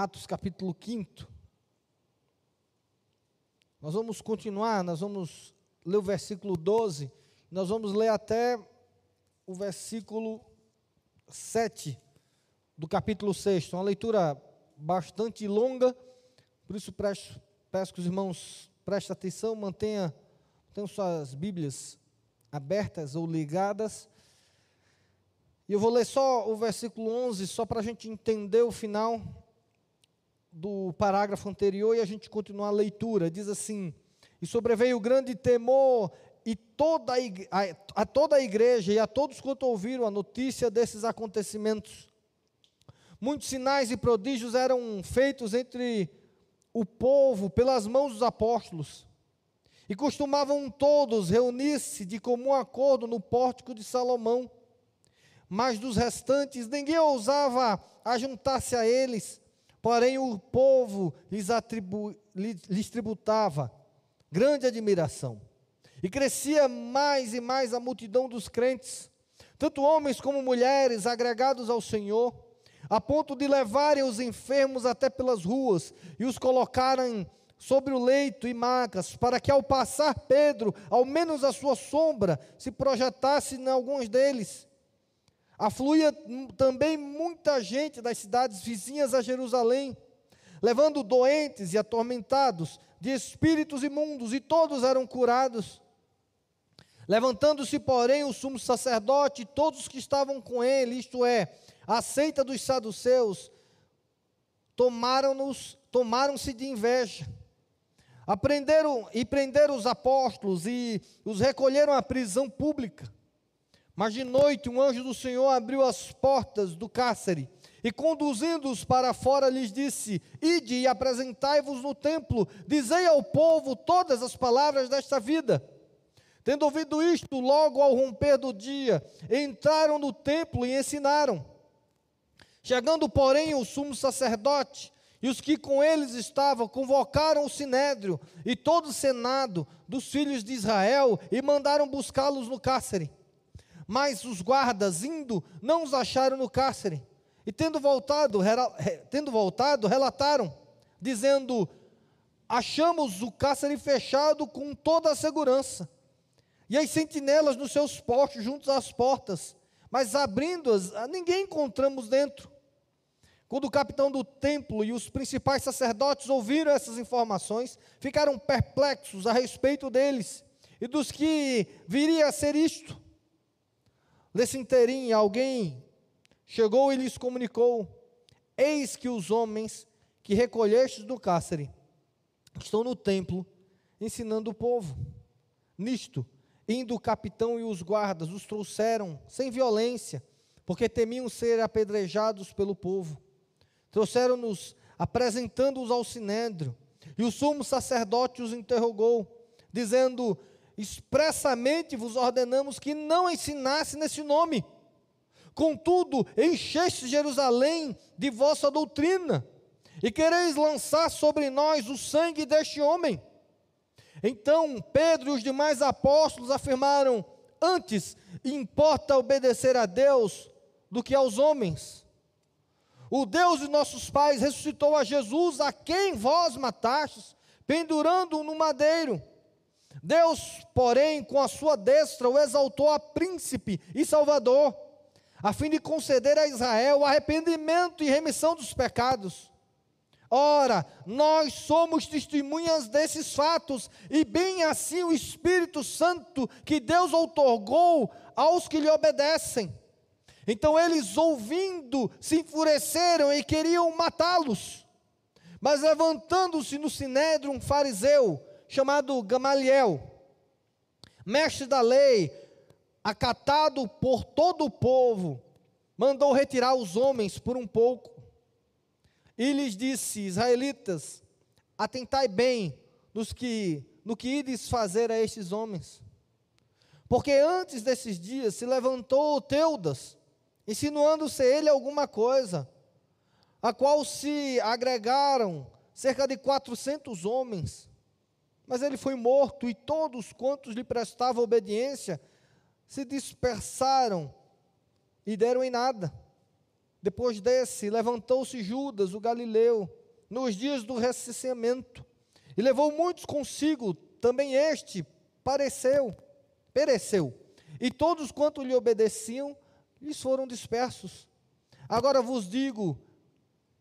Atos capítulo 5. Nós vamos continuar, nós vamos ler o versículo 12, nós vamos ler até o versículo 7 do capítulo 6. Uma leitura bastante longa, por isso peço, peço que os irmãos prestem atenção, mantenha, tenham suas Bíblias abertas ou ligadas. E eu vou ler só o versículo 11, só para a gente entender o final do parágrafo anterior e a gente continuar a leitura. Diz assim: E sobreveio grande temor e toda a, a, a toda a igreja e a todos quanto ouviram a notícia desses acontecimentos. Muitos sinais e prodígios eram feitos entre o povo pelas mãos dos apóstolos. E costumavam todos reunir-se de comum acordo no pórtico de Salomão. Mas dos restantes ninguém ousava ajuntar-se a eles, porém o povo lhes, atribu, lhes tributava grande admiração. E crescia mais e mais a multidão dos crentes, tanto homens como mulheres agregados ao Senhor, a ponto de levarem os enfermos até pelas ruas e os colocarem sobre o leito e macas, para que ao passar Pedro, ao menos a sua sombra se projetasse em alguns deles. Afluía também muita gente das cidades vizinhas a Jerusalém, levando doentes e atormentados de espíritos imundos, e todos eram curados. Levantando-se, porém, o sumo sacerdote e todos os que estavam com ele, isto é, a seita dos saduceus, tomaram-nos, tomaram-se de inveja. Aprenderam e prenderam os apóstolos e os recolheram à prisão pública. Mas de noite um anjo do Senhor abriu as portas do cárcere e, conduzindo-os para fora, lhes disse: Ide e apresentai-vos no templo, dizei ao povo todas as palavras desta vida. Tendo ouvido isto, logo ao romper do dia, entraram no templo e ensinaram. Chegando, porém, o sumo sacerdote e os que com eles estavam convocaram o sinédrio e todo o senado dos filhos de Israel e mandaram buscá-los no cárcere. Mas os guardas, indo, não os acharam no cárcere. E tendo voltado, tendo voltado, relataram, dizendo: Achamos o cárcere fechado com toda a segurança, e as sentinelas nos seus postos juntos às portas, mas abrindo-as, ninguém encontramos dentro. Quando o capitão do templo e os principais sacerdotes ouviram essas informações, ficaram perplexos a respeito deles e dos que viria a ser isto. Nesse inteirinho, alguém chegou e lhes comunicou: Eis que os homens que recolhestes do cárcere estão no templo ensinando o povo. Nisto, indo o capitão e os guardas, os trouxeram sem violência, porque temiam ser apedrejados pelo povo. Trouxeram-nos, apresentando-os ao sinédrio, e o sumo sacerdote os interrogou, dizendo: expressamente vos ordenamos que não ensinasse nesse nome. Contudo, encheste Jerusalém de vossa doutrina, e quereis lançar sobre nós o sangue deste homem. Então Pedro e os demais apóstolos afirmaram: Antes importa obedecer a Deus do que aos homens. O Deus de nossos pais ressuscitou a Jesus, a quem vós matastes, pendurando-o no madeiro. Deus, porém, com a sua destra, o exaltou a príncipe e salvador, a fim de conceder a Israel arrependimento e remissão dos pecados. Ora, nós somos testemunhas desses fatos, e bem assim o Espírito Santo que Deus outorgou aos que lhe obedecem. Então eles, ouvindo, se enfureceram e queriam matá-los. Mas levantando-se no sinédrio um fariseu, chamado Gamaliel, mestre da lei, acatado por todo o povo, mandou retirar os homens por um pouco. E lhes disse: Israelitas, atentai bem nos que, no que ides fazer a estes homens. Porque antes desses dias se levantou Teudas, insinuando ser ele alguma coisa, a qual se agregaram cerca de quatrocentos homens mas ele foi morto, e todos quantos lhe prestavam obediência se dispersaram e deram em nada. Depois desse, levantou-se Judas, o galileu, nos dias do recenseamento, e levou muitos consigo, também este pareceu, pereceu. E todos quanto lhe obedeciam, lhes foram dispersos. Agora vos digo: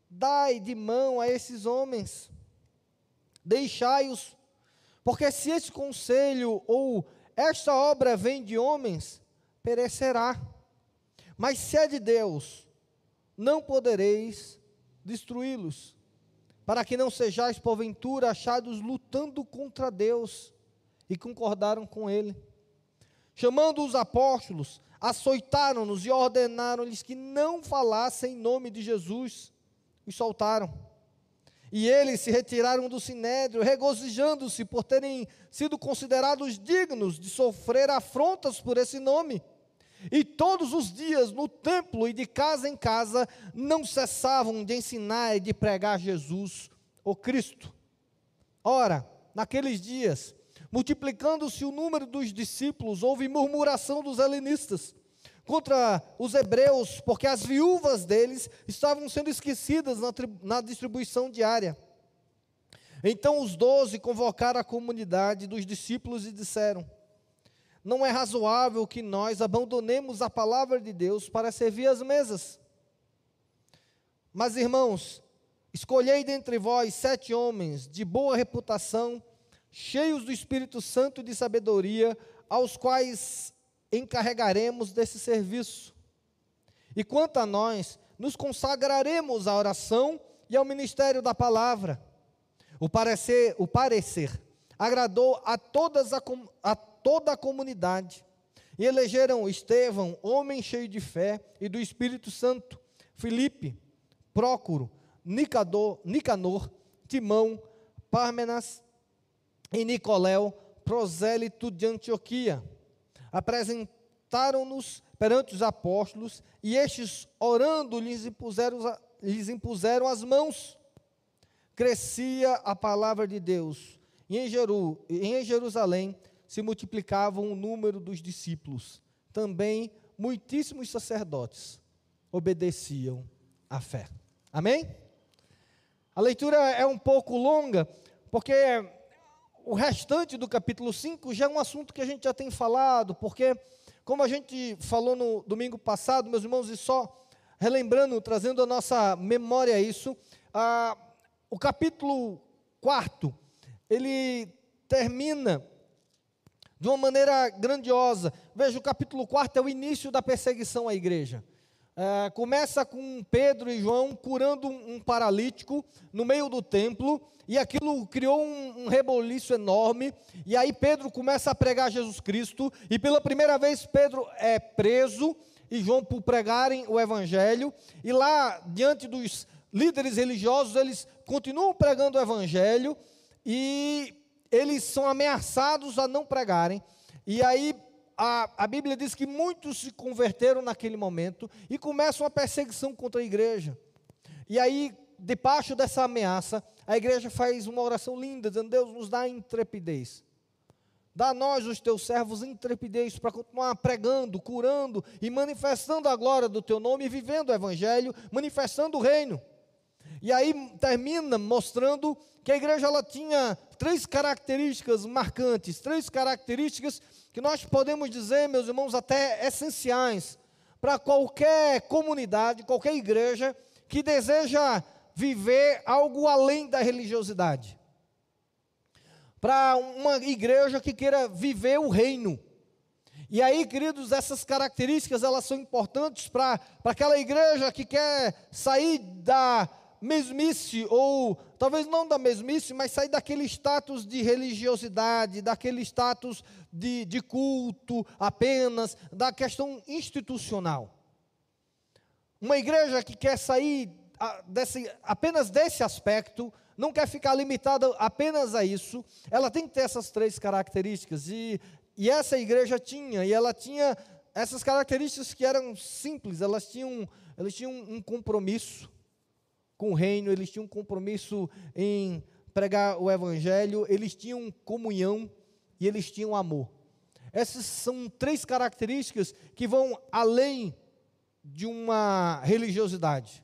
dai de mão a esses homens, deixai-os, porque se esse conselho ou esta obra vem de homens, perecerá. Mas se é de Deus, não podereis destruí-los, para que não sejais porventura achados lutando contra Deus. E concordaram com ele. Chamando os apóstolos, açoitaram-nos e ordenaram-lhes que não falassem em nome de Jesus. E soltaram. E eles se retiraram do sinédrio, regozijando-se por terem sido considerados dignos de sofrer afrontas por esse nome. E todos os dias, no templo e de casa em casa, não cessavam de ensinar e de pregar Jesus, o Cristo. Ora, naqueles dias, multiplicando-se o número dos discípulos, houve murmuração dos helenistas contra os hebreus, porque as viúvas deles estavam sendo esquecidas na, na distribuição diária. Então os doze convocaram a comunidade dos discípulos e disseram: Não é razoável que nós abandonemos a palavra de Deus para servir as mesas. Mas, irmãos, escolhei dentre vós sete homens de boa reputação, cheios do Espírito Santo e de sabedoria, aos quais encarregaremos desse serviço. E quanto a nós, nos consagraremos à oração e ao ministério da palavra. O parecer, o parecer agradou a, todas a, a toda a comunidade. E elegeram Estevão, homem cheio de fé e do Espírito Santo, Filipe, Prócoro, Nicador, Nicanor, Timão, Pármenas e Nicoléu, prosélito de Antioquia apresentaram-nos perante os apóstolos, e estes, orando, lhes impuseram, lhes impuseram as mãos. Crescia a palavra de Deus, e em, Jeru, em Jerusalém se multiplicavam o número dos discípulos. Também muitíssimos sacerdotes obedeciam à fé. Amém? A leitura é um pouco longa, porque o restante do capítulo 5 já é um assunto que a gente já tem falado, porque, como a gente falou no domingo passado, meus irmãos, e só relembrando, trazendo a nossa memória isso, ah, o capítulo 4, ele termina de uma maneira grandiosa. Veja, o capítulo 4 é o início da perseguição à igreja. É, começa com Pedro e João curando um, um, paralítico no meio do templo, e aquilo criou um, um reboliço enorme. E aí Pedro começa a pregar Jesus Cristo, e pela primeira vez Pedro é preso, e João por pregarem o evangelho, e lá diante dos líderes religiosos, eles continuam pregando o evangelho, e eles são ameaçados a não pregarem. E aí a, a Bíblia diz que muitos se converteram naquele momento e começa uma perseguição contra a igreja. E aí, debaixo dessa ameaça, a igreja faz uma oração linda, dizendo: Deus nos dá intrepidez. Dá a nós, os teus servos, intrepidez para continuar pregando, curando e manifestando a glória do teu nome vivendo o evangelho, manifestando o reino. E aí termina mostrando que a igreja ela tinha três características marcantes, três características que nós podemos dizer, meus irmãos, até essenciais para qualquer comunidade, qualquer igreja que deseja viver algo além da religiosidade. Para uma igreja que queira viver o reino. E aí, queridos, essas características elas são importantes para aquela igreja que quer sair da mesmice, ou talvez não da mesmice, mas sair daquele status de religiosidade, daquele status de, de culto apenas, da questão institucional. Uma igreja que quer sair desse, apenas desse aspecto, não quer ficar limitada apenas a isso, ela tem que ter essas três características, e, e essa igreja tinha, e ela tinha essas características que eram simples, elas tinham, elas tinham um compromisso, com o reino, eles tinham um compromisso em pregar o evangelho, eles tinham comunhão e eles tinham amor. Essas são três características que vão além de uma religiosidade.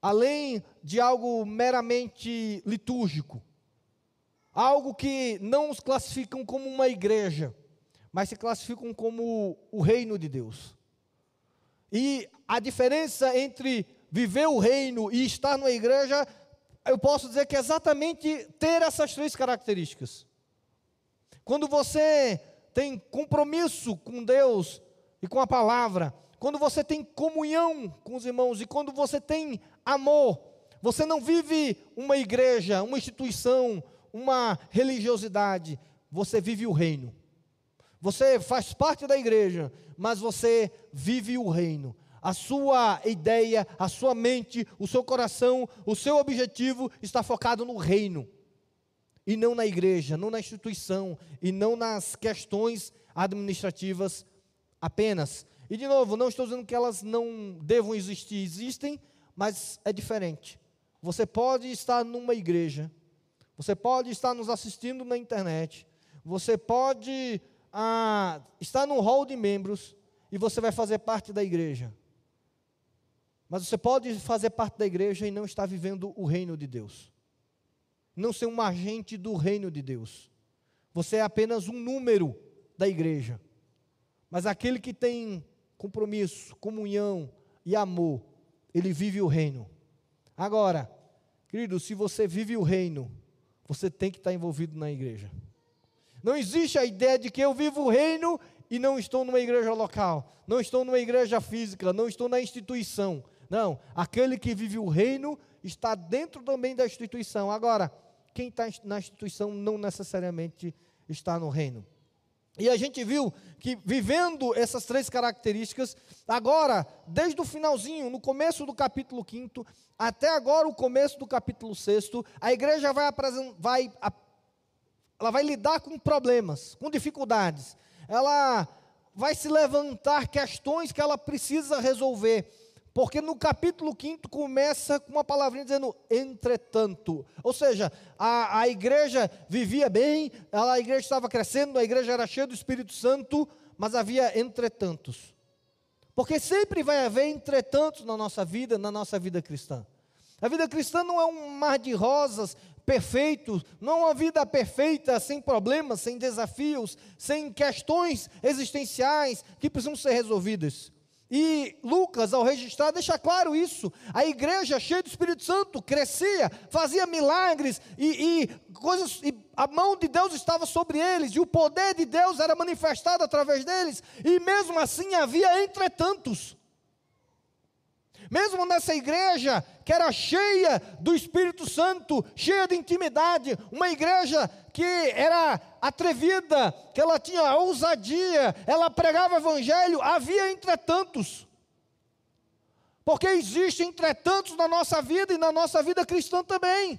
Além de algo meramente litúrgico, algo que não os classificam como uma igreja, mas se classificam como o reino de Deus. E a diferença entre viver o reino e estar numa igreja, eu posso dizer que é exatamente ter essas três características. Quando você tem compromisso com Deus e com a palavra, quando você tem comunhão com os irmãos e quando você tem amor, você não vive uma igreja, uma instituição, uma religiosidade, você vive o reino. Você faz parte da igreja, mas você vive o reino. A sua ideia, a sua mente, o seu coração, o seu objetivo está focado no reino. E não na igreja, não na instituição, e não nas questões administrativas apenas. E de novo, não estou dizendo que elas não devam existir, existem, mas é diferente. Você pode estar numa igreja, você pode estar nos assistindo na internet, você pode ah, estar num hall de membros e você vai fazer parte da igreja. Mas você pode fazer parte da igreja e não estar vivendo o reino de Deus. Não ser um agente do reino de Deus. Você é apenas um número da igreja. Mas aquele que tem compromisso, comunhão e amor, ele vive o reino. Agora, querido, se você vive o reino, você tem que estar envolvido na igreja. Não existe a ideia de que eu vivo o reino e não estou numa igreja local, não estou numa igreja física, não estou na instituição. Não, aquele que vive o reino está dentro também da instituição. Agora, quem está na instituição não necessariamente está no reino. E a gente viu que vivendo essas três características, agora, desde o finalzinho, no começo do capítulo 5 até agora o começo do capítulo 6, a igreja vai, vai, ela vai lidar com problemas, com dificuldades. Ela vai se levantar questões que ela precisa resolver. Porque no capítulo 5 começa com uma palavrinha dizendo entretanto. Ou seja, a, a igreja vivia bem, a igreja estava crescendo, a igreja era cheia do Espírito Santo, mas havia entretantos. Porque sempre vai haver entretantos na nossa vida, na nossa vida cristã. A vida cristã não é um mar de rosas não uma vida perfeita, sem problemas, sem desafios, sem questões existenciais que precisam ser resolvidas. E Lucas, ao registrar, deixa claro isso. A igreja cheia do Espírito Santo crescia, fazia milagres e, e coisas, e a mão de Deus estava sobre eles, e o poder de Deus era manifestado através deles, e mesmo assim havia entretantos. Mesmo nessa igreja que era cheia do Espírito Santo, cheia de intimidade, uma igreja que era atrevida, que ela tinha ousadia, ela pregava evangelho, havia entretantos. Porque existe entretantos na nossa vida e na nossa vida cristã também.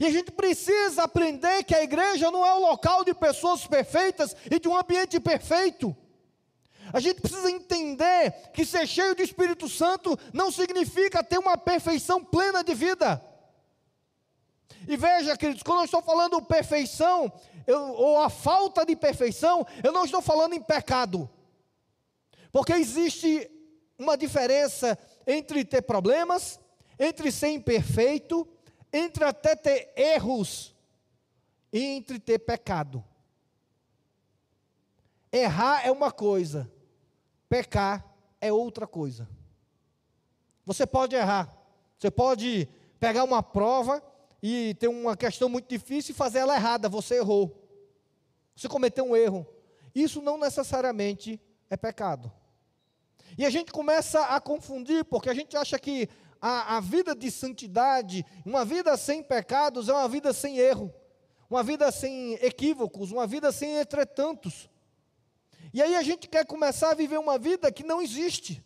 E a gente precisa aprender que a igreja não é o local de pessoas perfeitas e de um ambiente perfeito. A gente precisa entender que ser cheio do Espírito Santo não significa ter uma perfeição plena de vida. E veja, queridos, quando eu estou falando perfeição, eu, ou a falta de perfeição, eu não estou falando em pecado. Porque existe uma diferença entre ter problemas, entre ser imperfeito, entre até ter erros, e entre ter pecado. Errar é uma coisa, pecar é outra coisa. Você pode errar, você pode pegar uma prova e ter uma questão muito difícil e fazer ela errada, você errou. Você cometeu um erro. Isso não necessariamente é pecado. E a gente começa a confundir, porque a gente acha que a, a vida de santidade, uma vida sem pecados, é uma vida sem erro, uma vida sem equívocos, uma vida sem entretantos. E aí a gente quer começar a viver uma vida que não existe.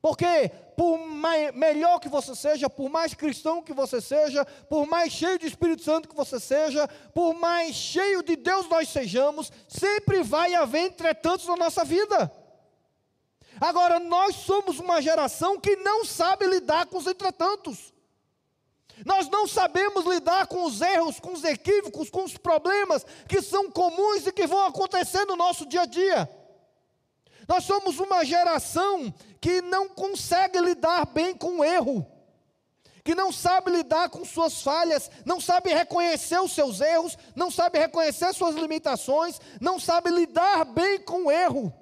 Porque por mais, melhor que você seja, por mais cristão que você seja, por mais cheio de Espírito Santo que você seja, por mais cheio de Deus nós sejamos, sempre vai haver entretantos na nossa vida. Agora, nós somos uma geração que não sabe lidar com os entretantos. Nós não sabemos lidar com os erros, com os equívocos, com os problemas que são comuns e que vão acontecer no nosso dia a dia. Nós somos uma geração que não consegue lidar bem com o erro, que não sabe lidar com suas falhas, não sabe reconhecer os seus erros, não sabe reconhecer suas limitações, não sabe lidar bem com o erro.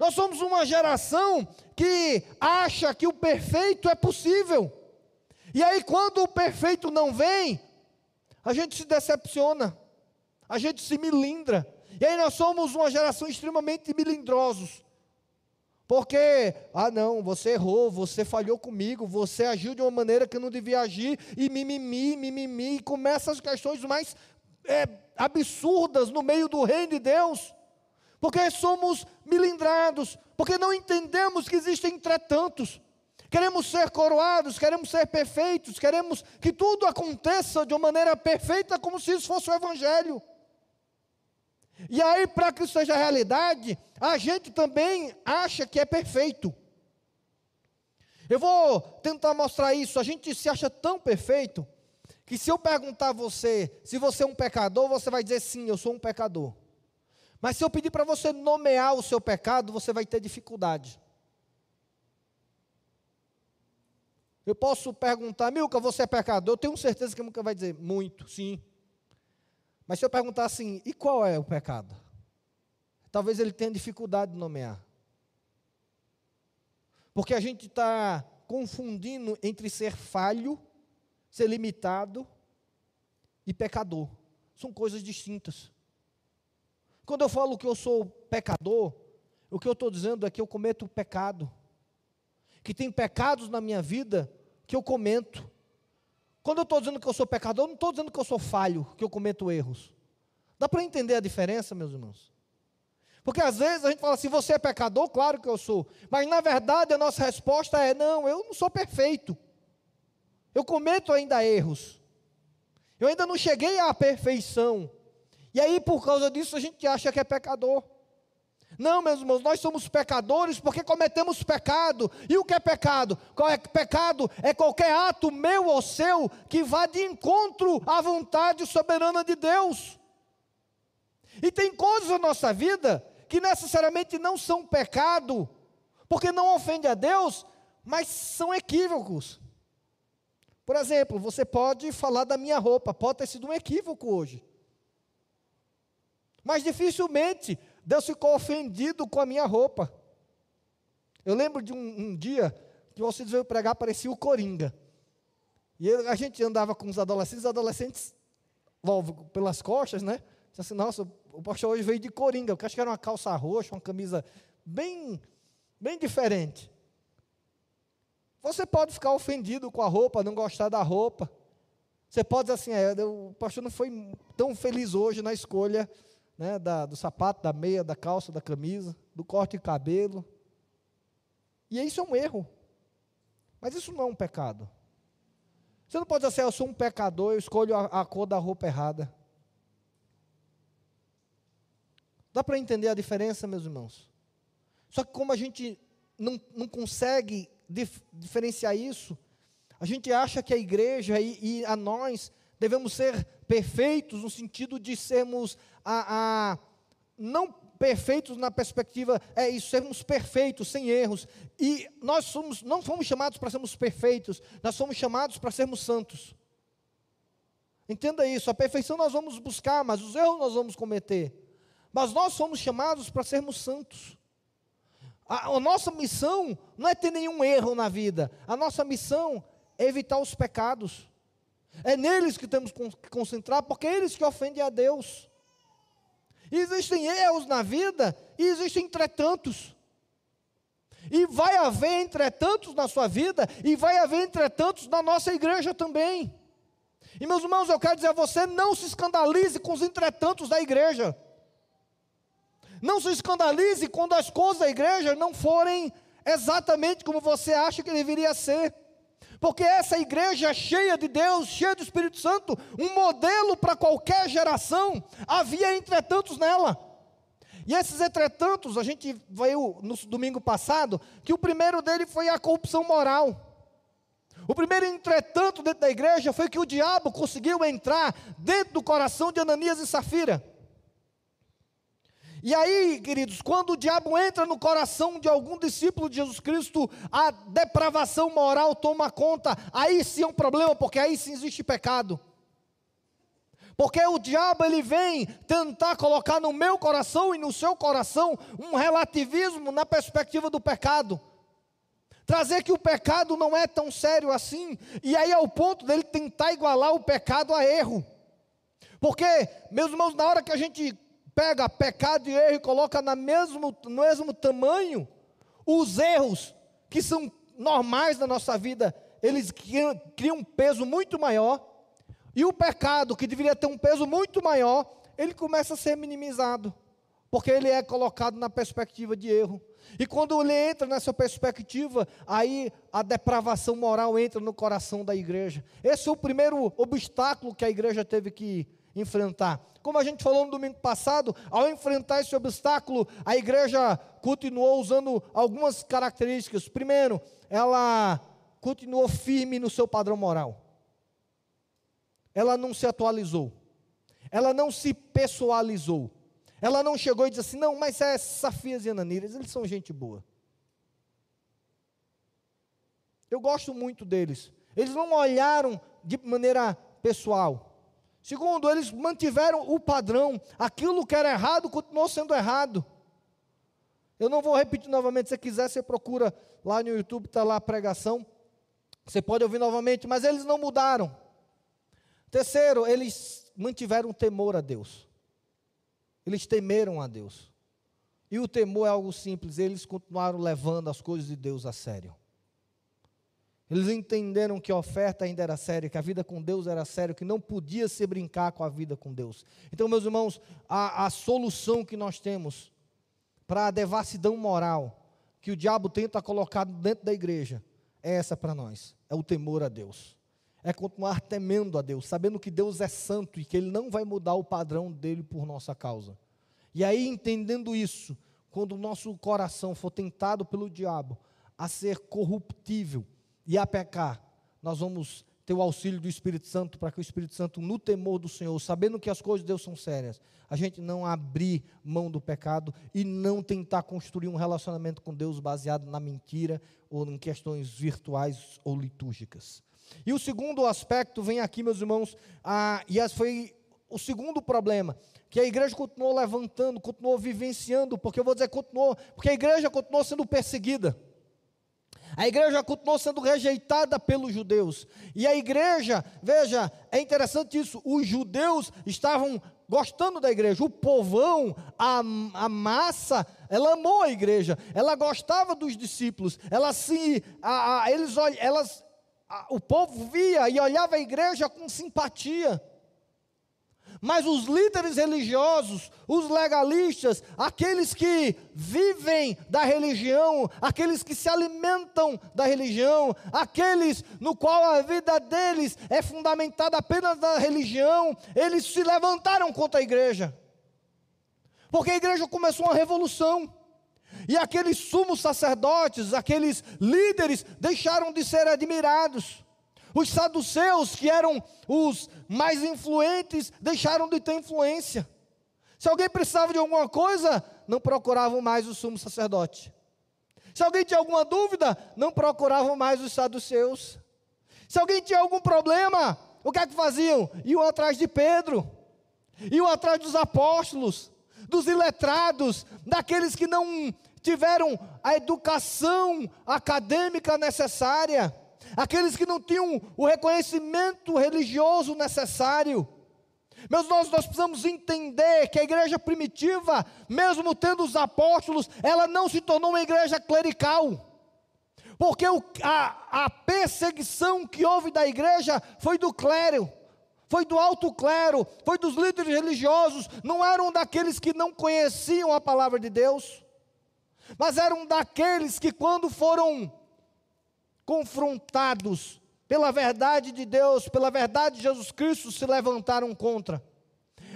Nós somos uma geração que acha que o perfeito é possível. E aí, quando o perfeito não vem, a gente se decepciona, a gente se milindra. E aí nós somos uma geração extremamente milindrosos. Porque, ah não, você errou, você falhou comigo, você agiu de uma maneira que não devia agir, e mimimi, mimimi, e começa as questões mais é, absurdas no meio do reino de Deus. Porque somos milindrados, porque não entendemos que existem entretantos. Queremos ser coroados, queremos ser perfeitos, queremos que tudo aconteça de uma maneira perfeita, como se isso fosse o Evangelho. E aí, para que isso seja realidade, a gente também acha que é perfeito. Eu vou tentar mostrar isso. A gente se acha tão perfeito que se eu perguntar a você se você é um pecador, você vai dizer sim, eu sou um pecador. Mas se eu pedir para você nomear o seu pecado, você vai ter dificuldade. Eu posso perguntar, Milka, você é pecador? Eu tenho certeza que a Milka vai dizer, muito, sim. Mas se eu perguntar assim, e qual é o pecado? Talvez ele tenha dificuldade de nomear. Porque a gente está confundindo entre ser falho, ser limitado e pecador. São coisas distintas. Quando eu falo que eu sou pecador, o que eu estou dizendo é que eu cometo pecado. Que tem pecados na minha vida que eu comento. Quando eu estou dizendo que eu sou pecador, eu não estou dizendo que eu sou falho, que eu cometo erros. Dá para entender a diferença, meus irmãos? Porque às vezes a gente fala assim, você é pecador? Claro que eu sou. Mas na verdade a nossa resposta é: não, eu não sou perfeito. Eu cometo ainda erros. Eu ainda não cheguei à perfeição. E aí, por causa disso, a gente acha que é pecador. Não, meus irmãos, nós somos pecadores porque cometemos pecado. E o que é pecado? É pecado? É qualquer ato meu ou seu que vá de encontro à vontade soberana de Deus. E tem coisas na nossa vida que necessariamente não são pecado, porque não ofende a Deus, mas são equívocos. Por exemplo, você pode falar da minha roupa, pode ter sido um equívoco hoje. Mas dificilmente Deus ficou ofendido com a minha roupa. Eu lembro de um, um dia que vocês veio pregar, parecia o Coringa. E eu, a gente andava com os adolescentes, os adolescentes pelas costas, né? Disse assim, nossa, o pastor hoje veio de Coringa. Eu acho que era uma calça roxa, uma camisa bem, bem diferente. Você pode ficar ofendido com a roupa, não gostar da roupa. Você pode dizer assim, é, o pastor não foi tão feliz hoje na escolha né, da, do sapato, da meia, da calça, da camisa, do corte de cabelo. E isso é um erro. Mas isso não é um pecado. Você não pode dizer assim, eu sou um pecador, eu escolho a, a cor da roupa errada. Dá para entender a diferença, meus irmãos? Só que como a gente não, não consegue dif, diferenciar isso, a gente acha que a igreja e, e a nós devemos ser perfeitos no sentido de sermos a, a não perfeitos na perspectiva é isso, sermos perfeitos, sem erros. E nós somos, não fomos chamados para sermos perfeitos, nós somos chamados para sermos santos. Entenda isso, a perfeição nós vamos buscar, mas os erros nós vamos cometer. Mas nós somos chamados para sermos santos. A, a nossa missão não é ter nenhum erro na vida, a nossa missão é evitar os pecados. É neles que temos que concentrar, porque é eles que ofendem a Deus. Existem erros na vida e existem entretantos. E vai haver entretantos na sua vida e vai haver entretantos na nossa igreja também. E meus irmãos, eu quero dizer a você, não se escandalize com os entretantos da igreja. Não se escandalize quando as coisas da igreja não forem exatamente como você acha que deveria ser porque essa igreja é cheia de Deus, cheia do Espírito Santo, um modelo para qualquer geração, havia entretantos nela. E esses entretantos, a gente veio no domingo passado, que o primeiro dele foi a corrupção moral. O primeiro entretanto dentro da igreja foi que o diabo conseguiu entrar dentro do coração de Ananias e Safira. E aí, queridos, quando o diabo entra no coração de algum discípulo de Jesus Cristo, a depravação moral toma conta. Aí sim é um problema, porque aí sim existe pecado. Porque o diabo ele vem tentar colocar no meu coração e no seu coração um relativismo na perspectiva do pecado. Trazer que o pecado não é tão sério assim, e aí ao ponto dele tentar igualar o pecado a erro. Porque, meus irmãos, na hora que a gente pega pecado e erro e coloca na mesmo, no mesmo tamanho, os erros que são normais na nossa vida, eles criam, criam um peso muito maior, e o pecado, que deveria ter um peso muito maior, ele começa a ser minimizado, porque ele é colocado na perspectiva de erro. E quando ele entra nessa perspectiva, aí a depravação moral entra no coração da igreja. Esse é o primeiro obstáculo que a igreja teve que enfrentar. Como a gente falou no domingo passado, ao enfrentar esse obstáculo, a igreja continuou usando algumas características. Primeiro, ela continuou firme no seu padrão moral. Ela não se atualizou. Ela não se pessoalizou. Ela não chegou e disse assim: não, mas é Safias e Ananias, eles são gente boa. Eu gosto muito deles. Eles não olharam de maneira pessoal. Segundo, eles mantiveram o padrão. Aquilo que era errado continuou sendo errado. Eu não vou repetir novamente. Se quiser, você procura lá no YouTube, está lá a pregação. Você pode ouvir novamente, mas eles não mudaram. Terceiro, eles mantiveram temor a Deus. Eles temeram a Deus. E o temor é algo simples, eles continuaram levando as coisas de Deus a sério. Eles entenderam que a oferta ainda era séria, que a vida com Deus era séria, que não podia se brincar com a vida com Deus. Então, meus irmãos, a, a solução que nós temos para a devassidão moral que o diabo tenta colocar dentro da igreja é essa para nós: é o temor a Deus. É continuar temendo a Deus, sabendo que Deus é santo e que Ele não vai mudar o padrão dele por nossa causa. E aí, entendendo isso, quando o nosso coração for tentado pelo diabo a ser corruptível, e a pecar, nós vamos ter o auxílio do Espírito Santo para que o Espírito Santo, no temor do Senhor, sabendo que as coisas de Deus são sérias, a gente não abrir mão do pecado e não tentar construir um relacionamento com Deus baseado na mentira ou em questões virtuais ou litúrgicas. E o segundo aspecto vem aqui, meus irmãos, ah, e esse foi o segundo problema, que a igreja continuou levantando, continuou vivenciando, porque eu vou dizer continuou, porque a igreja continuou sendo perseguida. A igreja continuou sendo rejeitada pelos judeus. E a igreja, veja, é interessante isso: os judeus estavam gostando da igreja, o povão, a, a massa, ela amou a igreja, ela gostava dos discípulos, ela se, a, a, eles, elas, o povo via e olhava a igreja com simpatia. Mas os líderes religiosos, os legalistas, aqueles que vivem da religião, aqueles que se alimentam da religião, aqueles no qual a vida deles é fundamentada apenas na religião, eles se levantaram contra a igreja. Porque a igreja começou uma revolução. E aqueles sumos sacerdotes, aqueles líderes, deixaram de ser admirados. Os saduceus, que eram os mais influentes, deixaram de ter influência. Se alguém precisava de alguma coisa, não procuravam mais o sumo sacerdote. Se alguém tinha alguma dúvida, não procuravam mais os saduceus. Se alguém tinha algum problema, o que é que faziam? Iam atrás de Pedro, iam atrás dos apóstolos, dos iletrados, daqueles que não tiveram a educação acadêmica necessária aqueles que não tinham o reconhecimento religioso necessário. Meus irmãos, nós precisamos entender que a igreja primitiva, mesmo tendo os apóstolos, ela não se tornou uma igreja clerical. Porque o, a, a perseguição que houve da igreja foi do clero, foi do alto clero, foi dos líderes religiosos, não eram daqueles que não conheciam a palavra de Deus, mas eram daqueles que, quando foram confrontados pela verdade de Deus, pela verdade de Jesus Cristo, se levantaram contra.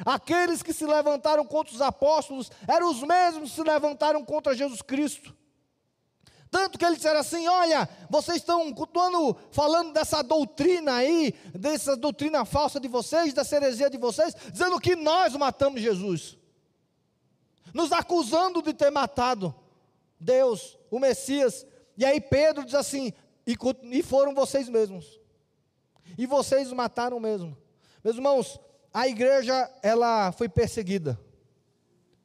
Aqueles que se levantaram contra os apóstolos eram os mesmos que se levantaram contra Jesus Cristo. Tanto que eles disseram assim: olha, vocês estão continuando falando dessa doutrina aí, dessa doutrina falsa de vocês, da heresia de vocês, dizendo que nós matamos Jesus. nos acusando de ter matado Deus, o Messias. E aí Pedro diz assim: e, e foram vocês mesmos. E vocês mataram mesmo. Meus irmãos, a igreja ela foi perseguida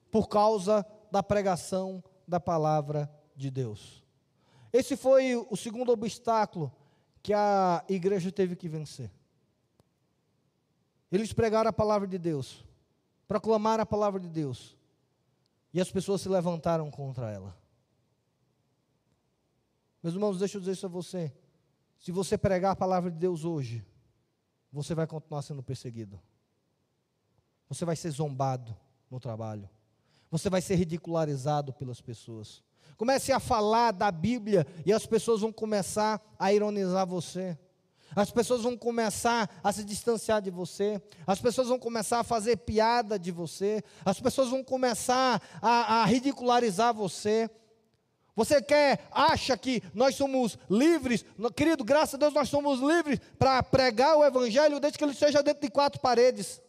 por causa da pregação da palavra de Deus. Esse foi o segundo obstáculo que a igreja teve que vencer. Eles pregaram a palavra de Deus, proclamaram a palavra de Deus, e as pessoas se levantaram contra ela. Meus irmãos, deixa eu dizer isso a você. Se você pregar a palavra de Deus hoje, você vai continuar sendo perseguido. Você vai ser zombado no trabalho. Você vai ser ridicularizado pelas pessoas. Comece a falar da Bíblia e as pessoas vão começar a ironizar você. As pessoas vão começar a se distanciar de você. As pessoas vão começar a fazer piada de você. As pessoas vão começar a, a ridicularizar você. Você quer, acha que nós somos livres, querido, graças a Deus nós somos livres para pregar o Evangelho desde que ele esteja dentro de quatro paredes.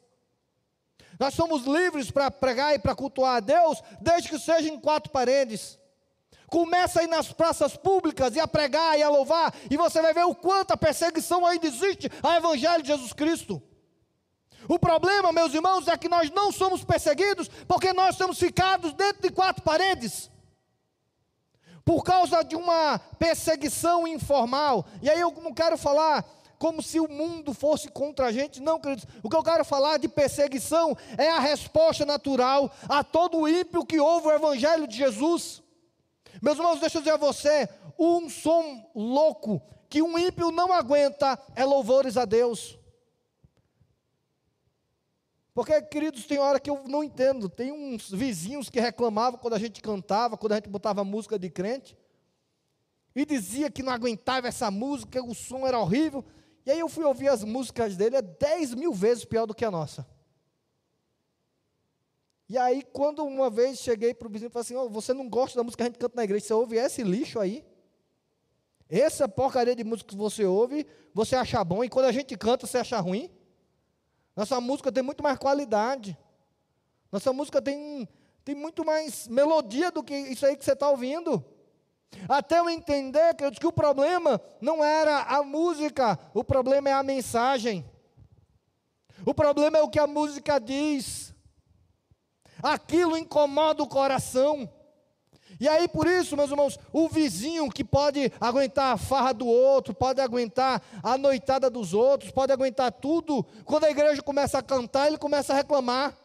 Nós somos livres para pregar e para cultuar a Deus desde que seja em quatro paredes. Começa aí nas praças públicas e a pregar e a louvar, e você vai ver o quanto a perseguição ainda existe ao Evangelho de Jesus Cristo. O problema, meus irmãos, é que nós não somos perseguidos porque nós temos ficado dentro de quatro paredes por causa de uma perseguição informal. E aí eu não quero falar como se o mundo fosse contra a gente, não, queridos. O que eu quero falar de perseguição é a resposta natural a todo ímpio que ouve o evangelho de Jesus. Meus irmãos, deixa eu dizer a você, um som louco que um ímpio não aguenta é louvores a Deus. Porque, queridos, tem hora que eu não entendo. Tem uns vizinhos que reclamavam quando a gente cantava, quando a gente botava música de crente. E dizia que não aguentava essa música, o som era horrível. E aí eu fui ouvir as músicas dele, é 10 mil vezes pior do que a nossa. E aí, quando uma vez cheguei para o vizinho e falei assim: oh, Você não gosta da música que a gente canta na igreja? Você ouve esse lixo aí? Essa porcaria de música que você ouve, você acha bom, e quando a gente canta, você acha ruim? Nossa música tem muito mais qualidade. Nossa música tem, tem muito mais melodia do que isso aí que você está ouvindo. Até eu entender que, eu que o problema não era a música, o problema é a mensagem. O problema é o que a música diz. Aquilo incomoda o coração. E aí, por isso, meus irmãos, o vizinho que pode aguentar a farra do outro, pode aguentar a noitada dos outros, pode aguentar tudo, quando a igreja começa a cantar, ele começa a reclamar.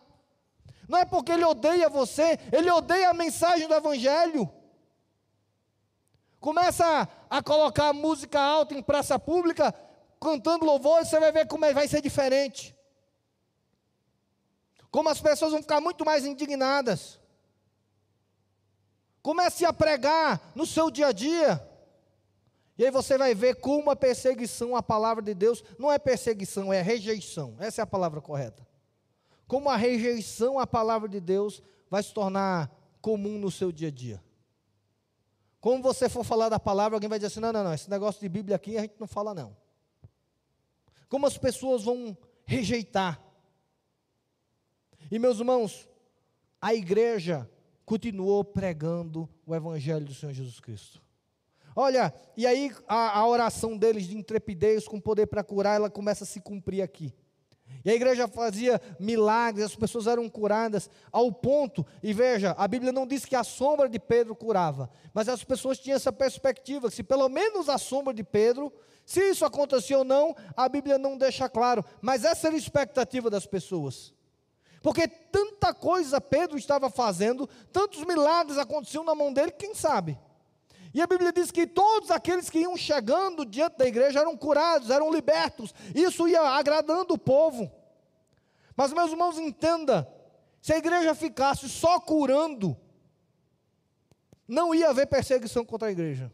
Não é porque ele odeia você, ele odeia a mensagem do Evangelho. Começa a, colocar música alta em praça pública, cantando louvor, você vai ver como é, vai ser diferente. Como as pessoas vão ficar muito mais indignadas. Comece a pregar no seu dia a dia. E aí você vai ver como a perseguição à palavra de Deus não é perseguição, é rejeição. Essa é a palavra correta. Como a rejeição à palavra de Deus vai se tornar comum no seu dia a dia. Como você for falar da palavra, alguém vai dizer assim: não, não, não, esse negócio de Bíblia aqui a gente não fala, não. Como as pessoas vão rejeitar. E meus irmãos, a igreja continuou pregando o Evangelho do Senhor Jesus Cristo. Olha, e aí a, a oração deles de intrepidez com poder para curar, ela começa a se cumprir aqui. E a igreja fazia milagres, as pessoas eram curadas ao ponto, e veja, a Bíblia não diz que a sombra de Pedro curava, mas as pessoas tinham essa perspectiva, se pelo menos a sombra de Pedro, se isso acontecia ou não, a Bíblia não deixa claro, mas essa era a expectativa das pessoas. Porque tanta coisa Pedro estava fazendo, tantos milagres aconteciam na mão dele, quem sabe? E a Bíblia diz que todos aqueles que iam chegando diante da igreja eram curados, eram libertos. Isso ia agradando o povo. Mas, meus irmãos, entenda: se a igreja ficasse só curando, não ia haver perseguição contra a igreja.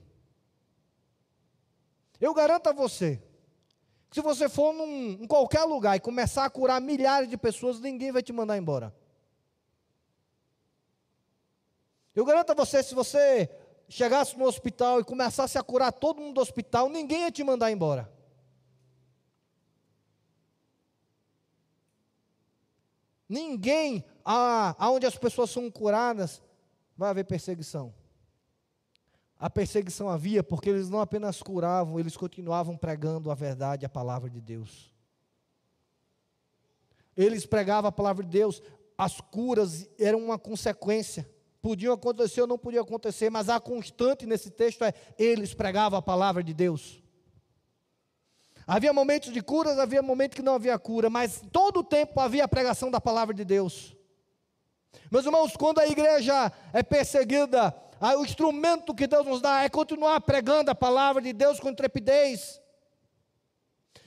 Eu garanto a você, se você for num, em qualquer lugar e começar a curar milhares de pessoas, ninguém vai te mandar embora. Eu garanto a você, se você chegasse no hospital e começasse a curar todo mundo do hospital, ninguém ia te mandar embora. Ninguém aonde as pessoas são curadas, vai haver perseguição. A perseguição havia porque eles não apenas curavam, eles continuavam pregando a verdade, a palavra de Deus. Eles pregavam a palavra de Deus, as curas eram uma consequência. Podiam acontecer ou não podiam acontecer, mas a constante nesse texto é: eles pregavam a palavra de Deus. Havia momentos de curas, havia momentos que não havia cura, mas todo o tempo havia a pregação da palavra de Deus. Meus irmãos, quando a igreja é perseguida, o instrumento que Deus nos dá é continuar pregando a palavra de Deus com intrepidez.